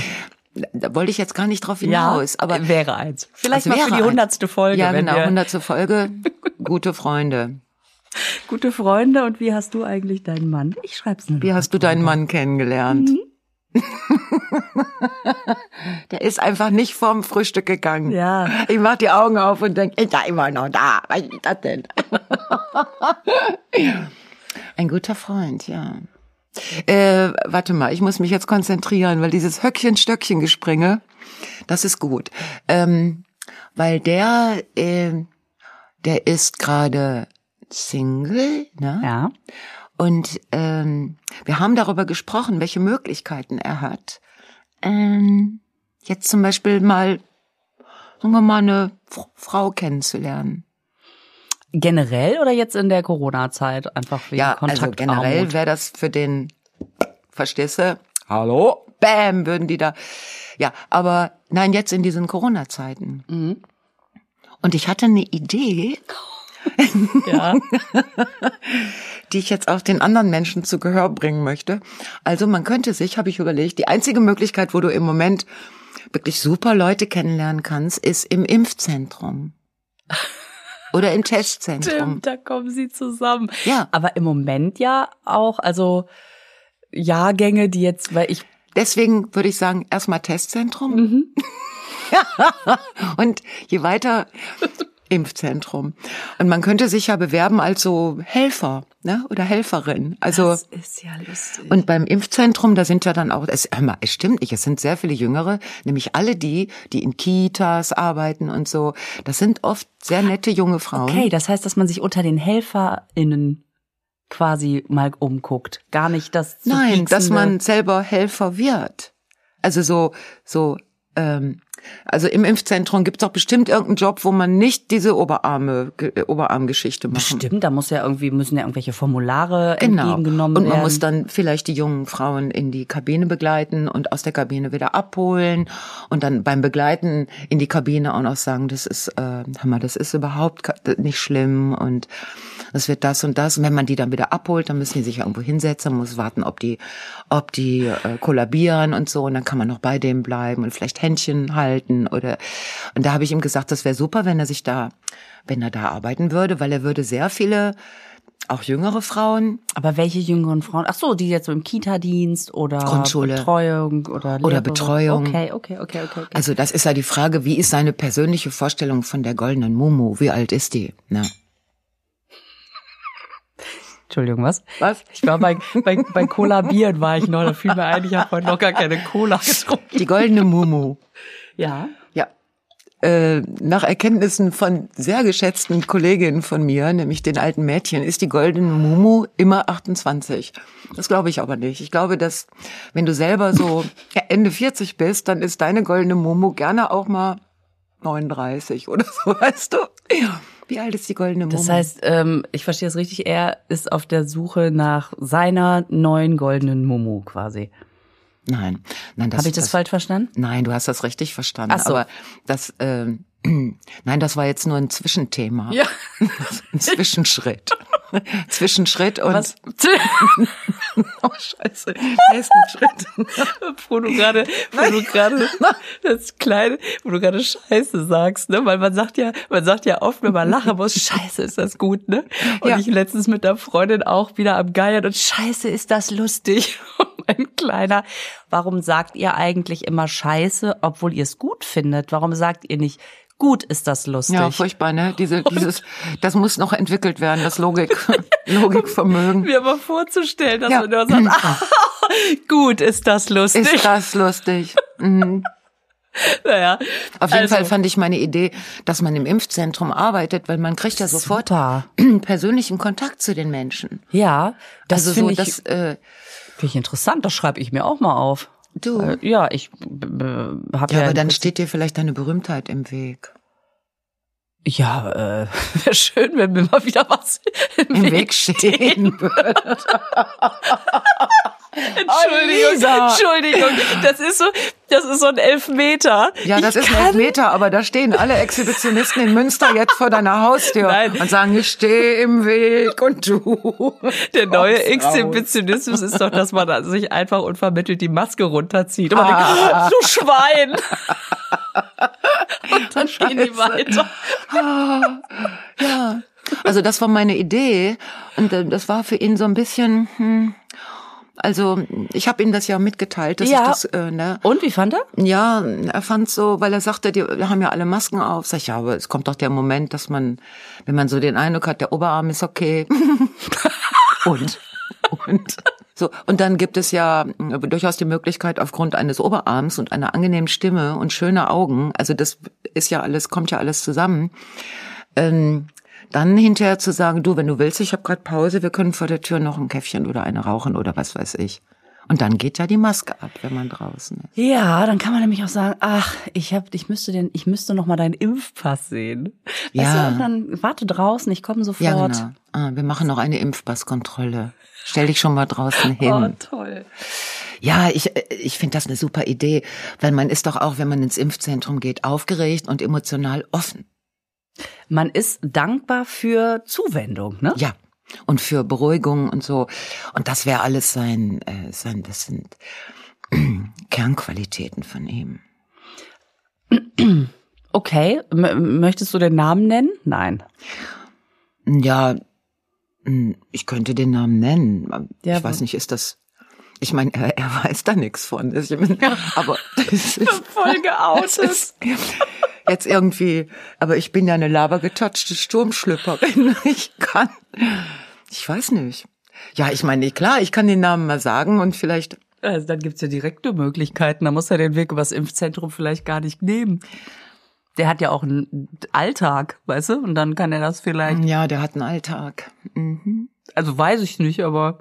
Da wollte ich jetzt gar nicht drauf hinaus, aber wäre eins. Vielleicht Es mal für die hundertste Folge. ja, genau, hundertste Folge, gute Freunde. Gute Freunde und wie hast du eigentlich deinen Mann? Ich schreib's nur. Wie hast du deinen Mann kennengelernt? Mhm. Der ist einfach nicht vorm Frühstück gegangen. Ja. Ich mach die Augen auf und denk, ist er immer noch da? Was ist das denn? Ein guter Freund, ja. Äh, warte mal, ich muss mich jetzt konzentrieren, weil dieses Höckchen-Stöckchen-Gespringe, das ist gut. Ähm, weil der, äh, der ist gerade Single, ne? Ja. Und ähm, wir haben darüber gesprochen, welche Möglichkeiten er hat. Ähm, jetzt zum Beispiel mal, sagen wir mal, eine F Frau kennenzulernen. Generell oder jetzt in der Corona-Zeit einfach wegen Ja, also Kontaktarmut? generell wäre das für den, verstehst du? Hallo? Bam, würden die da. Ja, aber nein, jetzt in diesen Corona-Zeiten. Mhm. Und ich hatte eine Idee, Ja. die ich jetzt auch den anderen Menschen zu Gehör bringen möchte. Also man könnte sich, habe ich überlegt, die einzige Möglichkeit, wo du im Moment wirklich super Leute kennenlernen kannst, ist im Impfzentrum. Oder im Testzentrum. Stimmt, da kommen sie zusammen. Ja. Aber im Moment ja auch, also Jahrgänge, die jetzt, weil ich Deswegen würde ich sagen, erstmal Testzentrum. Und je weiter Impfzentrum. Und man könnte sich ja bewerben als so Helfer, ne? Oder Helferin. Also das ist ja lustig. Und beim Impfzentrum, da sind ja dann auch, es, mal, es stimmt nicht, es sind sehr viele Jüngere, nämlich alle die, die in Kitas arbeiten und so. Das sind oft sehr nette junge Frauen. Okay, das heißt, dass man sich unter den HelferInnen quasi mal umguckt. Gar nicht das Nein, dass pieksende- man selber Helfer wird. Also so, so, ähm, also im Impfzentrum gibt's doch bestimmt irgendeinen Job, wo man nicht diese Oberarme, Ge- Oberarmgeschichte machen. Bestimmt, da muss ja irgendwie, müssen ja irgendwelche Formulare Genau. entgegengenommen Und man werden. muss dann vielleicht die jungen Frauen in die Kabine begleiten und aus der Kabine wieder abholen und dann beim Begleiten in die Kabine auch noch sagen, das ist, äh, hör mal, das ist überhaupt nicht schlimm und das wird das und das. Und wenn man die dann wieder abholt, dann müssen die sich irgendwo hinsetzen, man muss warten, ob die, ob die äh, kollabieren und so. Und dann kann man noch bei dem bleiben und vielleicht Händchen halten halten oder und da habe ich ihm gesagt, das wäre super, wenn er sich da, wenn er da arbeiten würde, weil er würde sehr viele auch jüngere Frauen Aber welche jüngeren Frauen? Ach so, die jetzt so im Kita-Dienst oder Grundschule. Betreuung oder Oder Lehre- Betreuung. Okay, okay, okay, okay. okay. Also das ist ja die Frage, wie ist seine persönliche Vorstellung von der goldenen Mumu? Wie alt ist die? Ne? Entschuldigung, was? Was? Ich war bei, bei, bei Cola Bieren war ich noch, da fiel mir ein, ich habe heute noch gar keine Cola getrunken. Die goldene Mumu. Ja. Ja. Äh, nach Erkenntnissen von sehr geschätzten Kolleginnen von mir, nämlich den alten Mädchen, ist die goldene Mumu immer 28. Das glaube ich aber nicht. Ich glaube, dass wenn du selber so Ende 40 bist, dann ist deine goldene Mumu gerne auch mal 39 oder so, weißt du? Wie alt ist die goldene Mumu? Das heißt, ähm, ich verstehe es richtig, er ist auf der Suche nach seiner neuen goldenen Momo quasi. Nein, nein, das Habe ich das, falsch verstanden? Nein, du hast das richtig verstanden. Ach so. Aber das, ähm, nein, das war jetzt nur ein Zwischenthema. Ja. Ein Zwischenschritt. Zwischenschritt und Was? oh Scheiße, nächsten Schritt. wo du gerade, wo du gerade das kleine, wo du gerade Scheiße sagst, ne? Weil man sagt ja, man sagt ja oft, wenn man lachen muss, Scheiße ist das gut, ne? Und Ja. ich letztens mit der Freundin auch wieder am Geiern und Scheiße ist das lustig. Mein kleiner, warum sagt ihr eigentlich immer Scheiße, obwohl ihr es gut findet? Warum sagt ihr nicht Gut ist das lustig. Ja, furchtbar, ne? Diese, dieses, das muss noch entwickelt werden, das Logik, Logikvermögen. mir aber vorzustellen, dass Ja. man nur sagt, ah, gut ist das lustig. Ist das lustig? Mhm. naja. Auf jeden Also- Fall fand ich meine Idee, dass man im Impfzentrum arbeitet, weil man kriegt ja sofort Super. persönlichen Kontakt zu den Menschen. Ja, das also finde so, ich, das, äh, Finde ich interessant, das schreibe ich mir auch mal auf. Du. Äh, ja, ich habe ja, ja, aber dann steht dir vielleicht deine Berühmtheit im Weg. ja, äh, wäre schön, wenn mir mal wieder was im, Im Weg stehen würde. Entschuldigung, Lisa. Entschuldigung, das ist so, das ist so ein Elfmeter. Ja, das ich ist ein Elfmeter, aber da stehen alle Exhibitionisten in Münster jetzt vor deiner Haustür Nein. und sagen, ich stehe im Weg und du. Der neue. Exhibitionismus ist doch, dass man sich einfach unvermittelt die Maske runterzieht. Und man Ah. denkt, du Schwein! Und dann gehen die weiter. Ja. Also das war meine Idee und äh, das war für ihn so ein bisschen, hm, also ich habe ihm das ja mitgeteilt, dass Ja. ich das, äh, ne, Und wie fand er? Ja, er fand so, weil er sagte, die haben ja alle Masken auf. Sag ich, ja, aber es kommt doch der Moment, dass man, wenn man so den Eindruck hat, der Oberarm ist okay. und, und. So, und dann gibt es ja äh, durchaus die Möglichkeit, aufgrund eines Oberarms und einer angenehmen Stimme und schöner Augen, also das ist ja alles, kommt ja alles zusammen, ähm, dann hinterher zu sagen, du, wenn du willst, ich habe gerade Pause, wir können vor der Tür noch ein Käffchen oder eine rauchen oder was weiß ich. Und dann geht ja die Maske ab, wenn man draußen ist. Ja, dann kann man nämlich auch sagen, ach, ich hab, ich müsste den, ich müsste noch mal deinen Impfpass sehen. Weißt Ja. du, und dann warte draußen, ich komme sofort. Ja, genau. Ah, wir machen noch eine Impfpasskontrolle. Stell dich schon mal draußen hin. Oh, toll. Ja, ich, ich finde das eine super Idee, weil man ist doch auch, wenn man ins Impfzentrum geht, aufgeregt und emotional offen. Man ist dankbar für Zuwendung, ne? Ja. Und für Beruhigung und so. Und das wäre alles sein, äh, sein, das sind Kernqualitäten von ihm. Okay, M möchtest du den Namen nennen? Nein. Ja, mh, ich könnte den Namen nennen. Ich Ja, weiß wo- nicht, ist das. Ich meine, er, er weiß da nichts von. Ich aber das ist, Voll geoutet. jetzt irgendwie. Aber ich bin ja eine labergetatschte Sturmschlüpperin. Ich kann. Ich weiß nicht. Ja, ich meine, klar, ich kann den Namen mal sagen und vielleicht. Also dann gibt's ja direkte Möglichkeiten. Da muss er den Weg übers Impfzentrum vielleicht gar nicht nehmen. Der hat ja auch einen Alltag, weißt du? Und dann kann er das vielleicht. Ja, der hat einen Alltag. Mhm. Also weiß ich nicht, aber.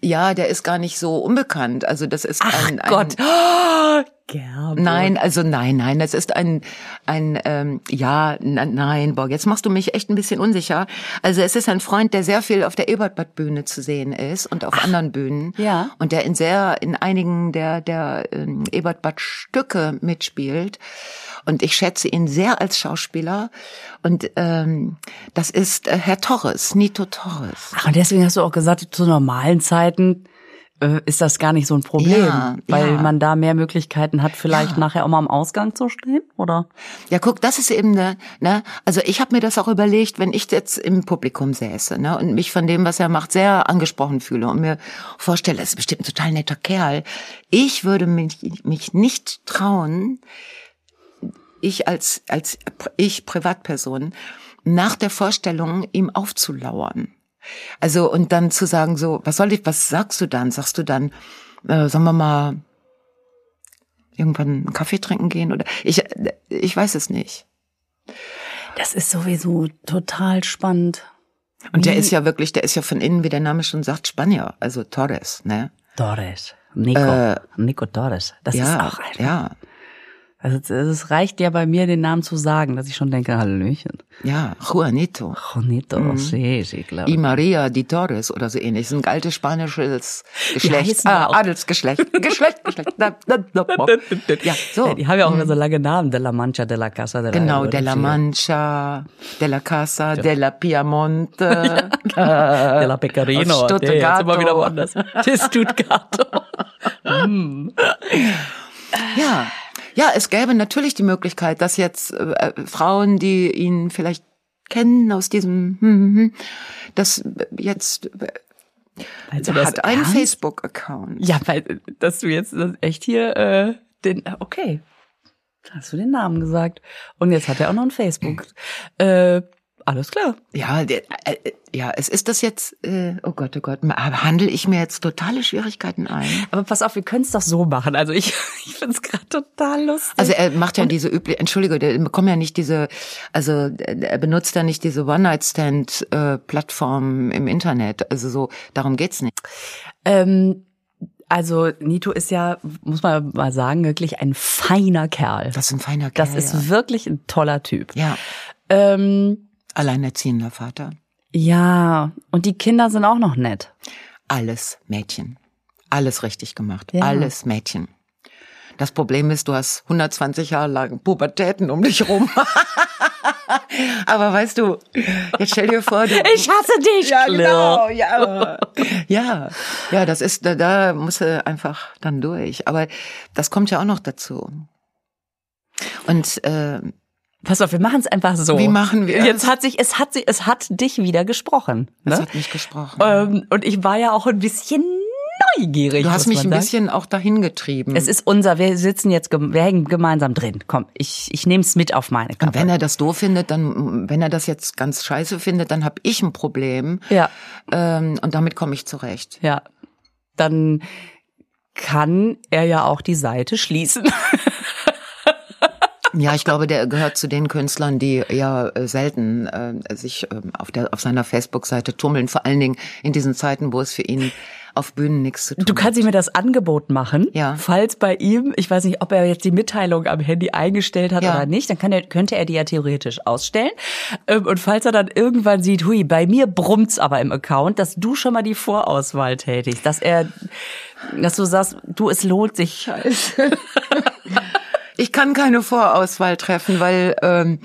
Ja, der ist gar nicht so unbekannt. Also das ist Ach ein, ein Gott. Oh, Gerbe. Nein, also nein, nein, das ist ein, ein ähm, ja, na, nein, Borg, jetzt machst du mich echt ein bisschen unsicher. Also es ist ein Freund, der sehr viel auf der Ebertbad-Bühne zu sehen ist und auf anderen Bühnen. Ja. Und der in sehr, in einigen der, der ähm, Ebertbad-Stücke mitspielt. Und ich schätze ihn sehr als Schauspieler. Und ähm, das ist äh, Herr Torres, Nito Torres. Ach, und deswegen hast du auch gesagt, zu normalen Zeiten äh, ist das gar nicht so ein Problem, Ja, weil ja. man da mehr Möglichkeiten hat, vielleicht Ja. nachher auch mal am Ausgang zu stehen, oder? Ja, guck, das ist eben ne, ne, also ich habe mir das auch überlegt, wenn ich jetzt im Publikum säße, ne, und mich von dem, was er macht, sehr angesprochen fühle und mir vorstelle, das ist bestimmt ein total netter Kerl. Ich würde mich, mich nicht trauen, ich als als ich Privatperson nach der Vorstellung ihm aufzulauern. Also und dann zu sagen so, was soll ich, was sagst du dann? Sagst du dann, äh, sagen wir mal, irgendwann einen Kaffee trinken gehen oder ich ich weiß es nicht. Das ist sowieso total spannend. Und der ist ja wirklich, der ist ja von innen, wie der Name schon sagt, Spanier, also Torres, ne? Torres. Nico. Äh, Nico Torres. Das ist ja, auch einfach. ja, Also es reicht ja bei mir, den Namen zu sagen, dass ich schon denke, Hallöchen. ja, Juanito. Juanito, sí, sí, claro. Y Maria di Torres oder so ähnlich. Das ist ein altes spanisches Geschlecht. aber Ah, Adelsgeschlecht. Geschlecht, Geschlecht. Ja, so. Ja, die haben ja auch immer so lange Namen. De la Mancha, de la Casa, de la Genau, de la Mancha. De la Casa, de la Piemonte, De la Pecorino. sind wir wieder Stuttgart. woanders. De Stuttgart. Ja, ja, es gäbe natürlich die Möglichkeit, dass jetzt äh, äh, Frauen, die ihn vielleicht kennen aus diesem, hm, hm, hm, das jetzt äh, Meinst du das hat einen? Facebook-Account. Ja, weil, dass du jetzt echt hier äh, den, okay, hast du den Namen gesagt. Und jetzt hat er auch noch ein Facebook. Äh, alles klar. Ja, der, äh, äh, ja, es ist das jetzt, äh, oh Gott, oh Gott, handle ich mir jetzt totale Schwierigkeiten ein. Aber pass auf, wir können es doch so machen. Also ich, ich finde es gerade total lustig. Also er macht ja diese übliche, Entschuldige, der bekommt ja nicht diese, also er benutzt ja nicht diese One-Night-Stand-Plattform im Internet. Also so, darum geht's nicht. ähm, also Nito ist ja, muss man mal sagen, wirklich ein feiner Kerl. Das ist ein feiner Kerl. Das ist ja. wirklich ein toller Typ. ja, Ähm, alleinerziehender Vater. ja, und die Kinder sind auch noch nett. Alles Mädchen. Alles richtig gemacht. Ja. Alles Mädchen. Das Problem ist, du hast 120 Jahre lang Pubertäten um dich rum. Aber weißt du, jetzt stell dir vor, du, Ich hasse dich, ja, genau, ja. Ja, ja, das ist, da, da muss er einfach dann durch. Aber das kommt ja auch noch dazu. Und äh, Pass auf, wir machen es einfach so. Wie machen wir Jetzt es? hat sich, es hat sich, es hat dich wieder gesprochen. Ne? hat mich gesprochen. Ähm, und ich war ja auch ein bisschen neugierig. du hast mich ein bisschen auch dahin getrieben. Es ist unser, wir sitzen jetzt, wir hängen gemeinsam drin. Komm, ich, ich nehme es mit auf meine Und Kappe. wenn er das doof findet, dann, wenn er das jetzt ganz scheiße findet, dann habe ich ein Problem. Ja. Ähm, und damit komme ich zurecht. Ja. Dann kann er ja auch die Seite schließen. Ja, ich glaube, der gehört zu den Künstlern, die eher äh, selten äh, sich äh, auf, der, auf seiner Facebook-Seite tummeln. Vor allen Dingen in diesen Zeiten, wo es für ihn auf Bühnen nichts zu tun Du kannst ihm mir das Angebot machen, Ja. falls bei ihm, ich weiß nicht, ob er jetzt die Mitteilung am Handy eingestellt hat Ja. oder nicht, dann kann er, könnte er die ja theoretisch ausstellen. Ähm, Und falls er dann irgendwann sieht, hui, bei mir brummt's aber im Account, dass du schon mal die Vorauswahl tätigst, dass er, dass du sagst, du, es lohnt sich. Scheiße. Ich kann keine Vorauswahl treffen, weil ähm,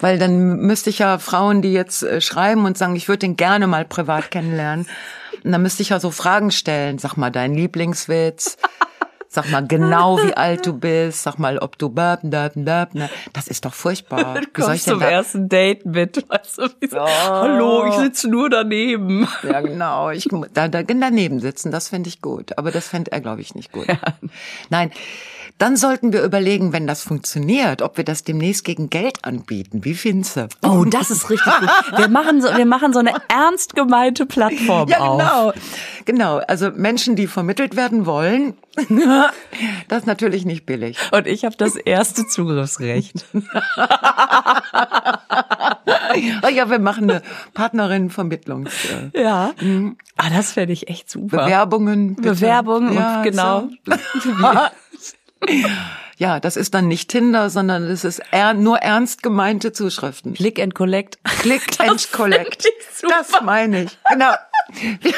weil dann müsste ich ja Frauen, die jetzt äh, schreiben und sagen, ich würde den gerne mal privat kennenlernen, und dann müsste ich ja so Fragen stellen. Sag mal deinen Lieblingswitz. Sag mal genau, wie alt du bist. Sag mal, ob du bab, bab, bab, ne? Das ist doch furchtbar. Wie soll ich denn zum da? ersten Date mit, weißt du, wie so, hallo, ich sitze nur daneben. Ja, genau. Ich da, da daneben sitzen, das fände ich gut. Aber das fände er, glaube ich, nicht gut. Nein. Dann sollten wir überlegen, wenn das funktioniert, ob wir das demnächst gegen Geld anbieten. Wie findest du? Oh, das ist richtig gut. Wir machen so, wir machen so eine ernst gemeinte Plattform Ja, auf. genau. Genau. Also Menschen, die vermittelt werden wollen, das ist natürlich nicht billig. Und ich habe das erste Zugriffsrecht. Oh ja, wir machen eine Partnerin-Vermittlungs. Äh, Ja. Ah, das fände ich echt super. Bewerbungen. bitte. Bewerbung und genau. So. Ja, das ist dann nicht Tinder, sondern das ist er, nur ernst gemeinte Zuschriften. Click and collect. Click and collect. Das meine ich. Genau. Wir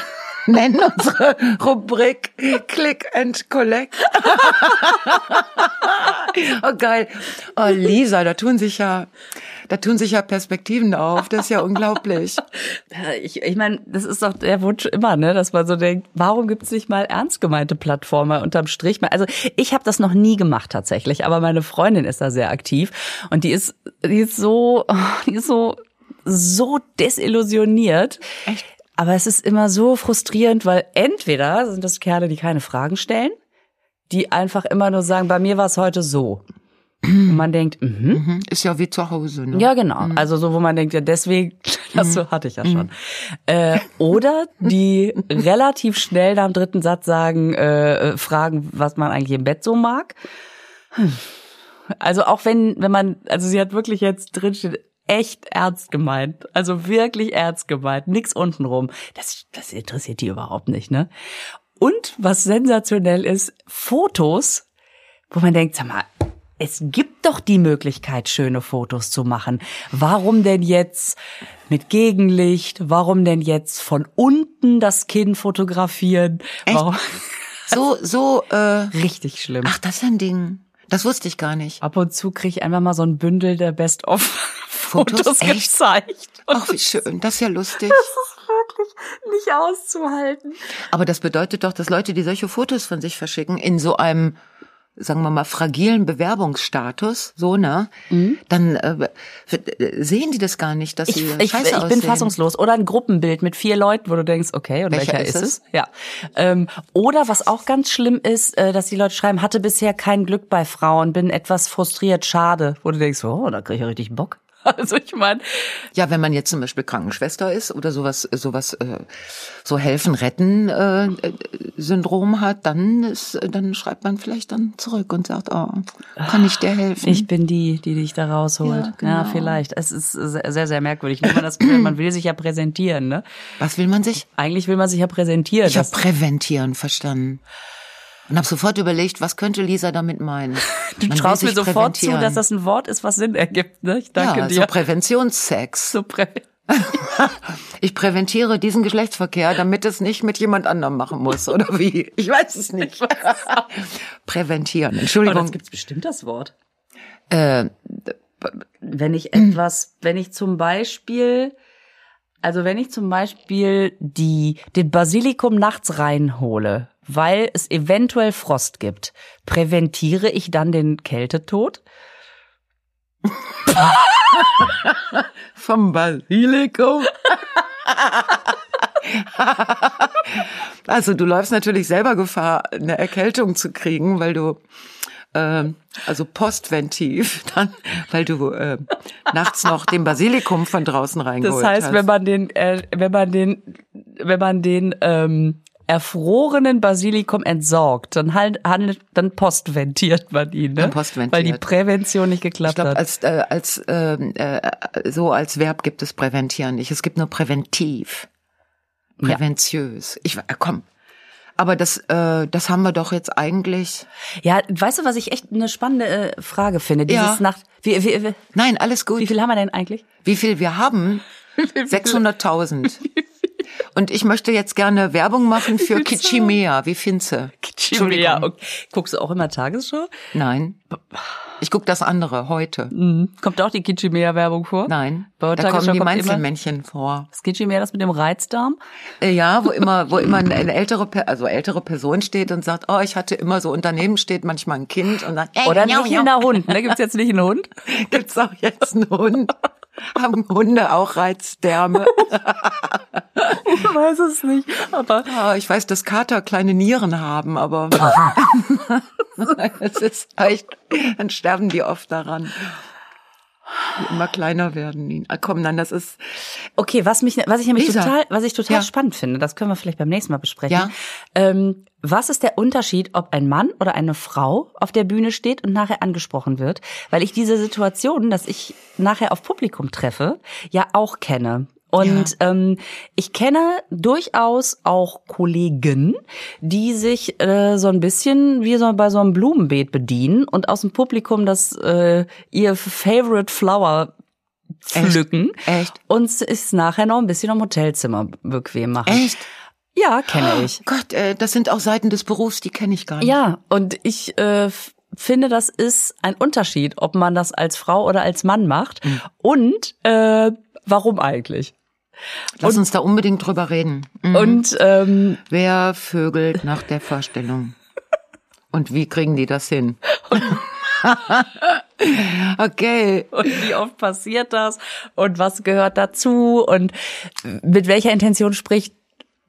nennen unsere Rubrik Click and Collect. oh geil. Oh Lisa, da tun sich ja Da tun sich ja Perspektiven auf. Das ist ja unglaublich. Ich, ich meine, das ist doch der Wunsch immer, ne, dass man so denkt, warum gibt's nicht mal ernst gemeinte Plattformen unterm Strich? Also ich habe das noch nie gemacht tatsächlich, aber meine Freundin ist da sehr aktiv und die ist, die ist so, die ist so so desillusioniert. Echt? Aber es ist immer so frustrierend, weil entweder sind das Kerle, die keine Fragen stellen, die einfach immer nur sagen, bei mir war es heute so. Und man denkt, mhm. mhm. Ist ja wie zu Hause, ne? Ja, genau. Mhm. Also so, wo man denkt, ja, deswegen, das mhm. so hatte ich ja schon. Mhm. Äh, oder die relativ schnell nach dem dritten Satz sagen, äh, äh, fragen, was man eigentlich im Bett so mag. Also auch wenn, wenn man, also sie hat wirklich jetzt drinsteht, echt ernst gemeint. Also wirklich ernst gemeint. Nix untenrum. Das, das interessiert die überhaupt nicht, ne? Und was sensationell ist, Fotos, wo man denkt, sag mal, es gibt doch die Möglichkeit, schöne Fotos zu machen. Warum denn jetzt mit Gegenlicht? Warum denn jetzt von unten das Kinn fotografieren? Echt? Warum? So, so, äh, richtig schlimm. Ach, das ist ein Ding. Das wusste ich gar nicht. Ab und zu kriege ich einfach mal so ein Bündel der Best-of-Fotos gezeigt. Ach, wie schön. Das ist ja lustig. Das ist wirklich nicht auszuhalten. Aber das bedeutet doch, dass Leute, die solche Fotos von sich verschicken, in so einem sagen wir mal, fragilen Bewerbungsstatus, so, ne, mhm. dann äh, sehen die das gar nicht, dass sie ich, scheiße ich, ich bin fassungslos. Oder ein Gruppenbild mit vier Leuten, wo du denkst, okay, und welcher, welcher ist, es? Ja. Ähm, oder was auch ganz schlimm ist, äh, dass die Leute schreiben, hatte bisher kein Glück bei Frauen, bin etwas frustriert, schade. Wo du denkst, oh, da krieg ich richtig Bock. Also ich meine. Ja, wenn man jetzt zum Beispiel Krankenschwester ist oder sowas, sowas, äh, so helfen, retten äh, Syndrom hat, dann ist, dann schreibt man vielleicht dann zurück und sagt, oh, kann ich dir helfen? Ich bin die, die dich da rausholt. Ja, genau. ja vielleicht. Es ist sehr, sehr merkwürdig. Nur man das man will sich ja präsentieren, ne? Was will man sich? Eigentlich will man sich ja präsentieren. Ich habe präventieren verstanden und habe sofort überlegt, was könnte Lisa damit meinen. Du Man traust mir sofort zu, dass das ein Wort ist, was Sinn ergibt. Ne? Ich danke ja, dir. So Präventionssex. So Prä ich präventiere diesen Geschlechtsverkehr, damit es nicht mit jemand anderem machen muss, oder wie? Ich weiß es nicht. Präventieren. Entschuldigung. Aber das gibt's bestimmt das Wort. Äh, wenn ich etwas, wenn ich zum Beispiel, also wenn ich zum Beispiel die, den Basilikum nachts reinhole, weil es eventuell Frost gibt, präventiere ich dann den Kältetod? Vom Basilikum? also du läufst natürlich selber Gefahr, eine Erkältung zu kriegen, weil du äh, also postventiv, dann, weil du äh, nachts noch den Basilikum von draußen reingeholt Das heißt, hast. wenn man den, äh, wenn man den, wenn man den ähm, erfrorenen Basilikum entsorgt, dann halt, handelt, dann postventiert man ihn, ne? Postventiert. Weil die Prävention nicht geklappt ich glaub, hat. Als, äh, als äh, äh, so als Verb gibt es präventieren nicht. Es gibt nur präventiv, präventiös. Ja. Ich äh, komm. Aber das, äh, das haben wir doch jetzt eigentlich. Ja, weißt du, was ich echt eine spannende äh, Frage finde? Dieses ja. Nacht. Wie, wie, wie, Nein, alles gut. Wie viel haben wir denn eigentlich? Wie viel wir haben? 600.000. Und ich möchte jetzt gerne Werbung machen für Kichimea. Wie findest du? Kichimea. Okay. Guckst du auch immer Tagesschau? Nein. Ich guck das andere heute. Mhm. Kommt auch die Kichimea-Werbung vor? Nein. Bei da kommen die Mainzelmännchen vor. Das Kichimea, das mit dem Reizdarm? Äh, ja, wo immer, wo immer eine ältere, also ältere Person steht und sagt, oh, ich hatte immer so Unternehmen steht manchmal ein Kind und dann, ey, Oder ein ein Hund, ne? Gibt's jetzt nicht einen Hund? Gibt's auch jetzt einen Hund? Haben Hunde auch Reizdärme? ich weiß es nicht, aber. Ja, ich weiß, dass Kater kleine Nieren haben, aber es ist echt, dann sterben die oft daran. Die immer kleiner werden. Ah, komm, nein, das ist. Okay, was mich, was ich nämlich Lisa. total, was ich total ja. spannend finde, das können wir vielleicht beim nächsten Mal besprechen. Ja. Ähm, was ist der Unterschied, ob ein Mann oder eine Frau auf der Bühne steht und nachher angesprochen wird? Weil ich diese Situation, dass ich nachher auf Publikum treffe, ja auch kenne. Und ja. ähm, ich kenne durchaus auch Kollegen, die sich äh, so ein bisschen wie so bei so einem Blumenbeet bedienen und aus dem Publikum das äh, ihr Favorite Flower pflücken Echt? Echt? und es nachher noch ein bisschen am Hotelzimmer bequem machen. Echt? Ja, kenne ich. Oh Gott, äh, das sind auch Seiten des Berufs, die kenne ich gar nicht. Ja, und ich äh, finde, das ist ein Unterschied, ob man das als Frau oder als Mann macht. Und äh, warum eigentlich? Lass uns da unbedingt drüber reden. Mhm. Und ähm, Wer vögelt nach der Vorstellung? Und wie kriegen die das hin? okay. und wie oft passiert das und was gehört dazu und mit welcher Intention spricht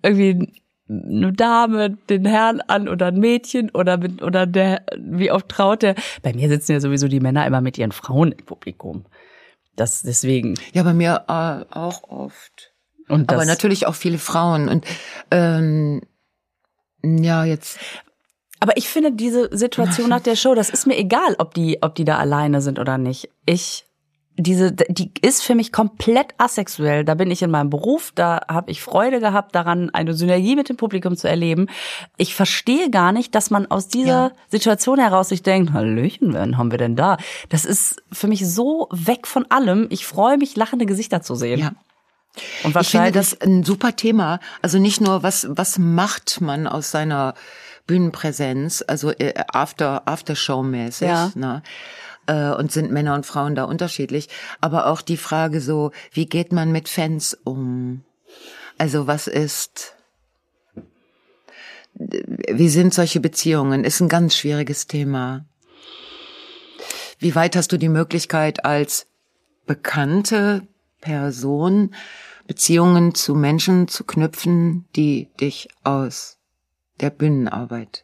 irgendwie eine Dame den Herrn an oder ein Mädchen oder mit oder der wie oft traut der bei mir sitzen ja sowieso die Männer immer mit ihren Frauen im Publikum das deswegen Ja, bei mir äh, auch oft. und das, Aber natürlich auch viele Frauen. Und ähm, ja, jetzt aber ich finde diese Situation nach der Show das ist mir egal ob die ob die da alleine sind oder nicht ich diese, die ist für mich komplett asexuell. Da bin ich in meinem Beruf, da habe ich Freude gehabt daran, eine Synergie mit dem Publikum zu erleben. Ich verstehe gar nicht, dass man aus dieser Ja. Situation heraus sich denkt, Hallöchen, wen haben wir denn da? Das ist für mich so weg von allem. Ich freue mich, lachende Gesichter zu sehen. ja. Und Ich finde das ein super Thema. Also nicht nur, was, was macht man aus seiner Bühnenpräsenz, also äh, after, after-show-mäßig, Ja. ne? Äh, Und sind Männer und Frauen da unterschiedlich. Aber auch die Frage so, wie geht man mit Fans um? Also was ist, wie sind solche Beziehungen? Ist ein ganz schwieriges Thema. Wie weit hast du die Möglichkeit als bekannte Person Beziehungen zu Menschen zu knüpfen, die dich aus der Bühnenarbeit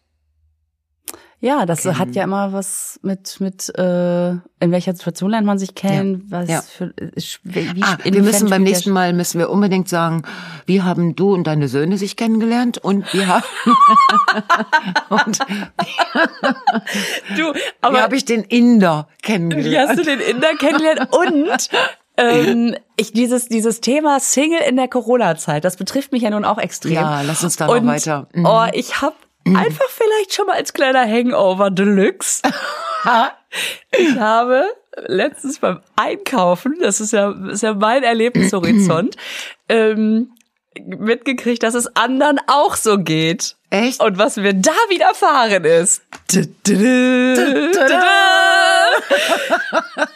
ja, das kennen. hat ja immer was mit, mit, äh, in welcher Situation lernt man sich kennen, was ja. für, ist- wie, wie Ah, wir müssen beim nächsten Mal müssen wir unbedingt sagen, wie haben du und deine Söhne sich kennengelernt und wie haben und Du, wie aber habe ich den Inder Wie kennengelernt? hast du den Inder kennengelernt? Und ähm, ich dieses dieses Thema Single in der Corona-Zeit, das betrifft mich ja nun auch extrem. Ja, lass uns da Und, weiter. Mhm. Oh, ich habe einfach vielleicht schon mal als kleiner Hangover Deluxe. ich habe letztens beim Einkaufen, das ist ja ist ja mein Erlebnishorizont, ähm, mitgekriegt, dass es anderen auch so geht. Echt? Und was mir da widerfahren ist.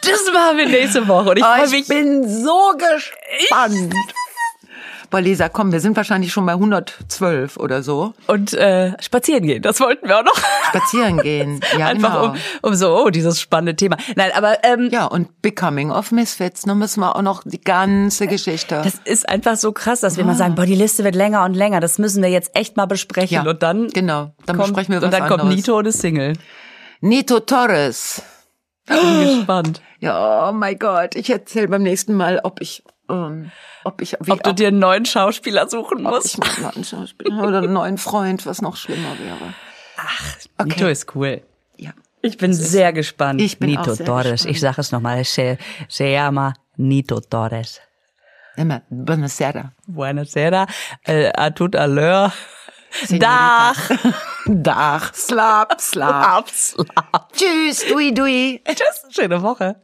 Das machen wir nächste Woche. Und ich Oh, ich mich. bin so gespannt. Boah, Lisa, komm, wir sind wahrscheinlich schon bei 112 oder so. Und äh, spazieren gehen, das wollten wir auch noch. Spazieren gehen. Ja, Einfach genau. um, um so, oh, dieses spannende Thema. Nein, aber ähm, Ja, und Becoming of Misfits, dann müssen wir auch noch die ganze Geschichte. das ist einfach so krass, dass wir mal sagen, boah, die Liste wird länger und länger. Das müssen wir jetzt echt mal besprechen. ja, Und dann genau, dann kommt, besprechen wir was und dann kommt anderes. Nito und ist Single. Nito Torres. Bin gespannt. Ja, oh mein Gott, ich erzähle beim nächsten Mal, ob ich, ähm, ob ich, wie, Ob du dir einen neuen Schauspieler suchen ob musst. ich mal einen Schauspieler oder einen neuen Freund, was noch schlimmer wäre. okay. Nito ist cool. Ja. Ich bin sehr gespannt. Ich bin Nito auch sehr Torres. gespannt. Ich sage es nochmal. Se, se llama Nito Torres. Immer, buonasera. Buonasera. Äh, a tout à l'heure. Dach. Dach, slap, slap. Slap, slap. Tschüss, dui, dui. Tschüss. Schöne Woche.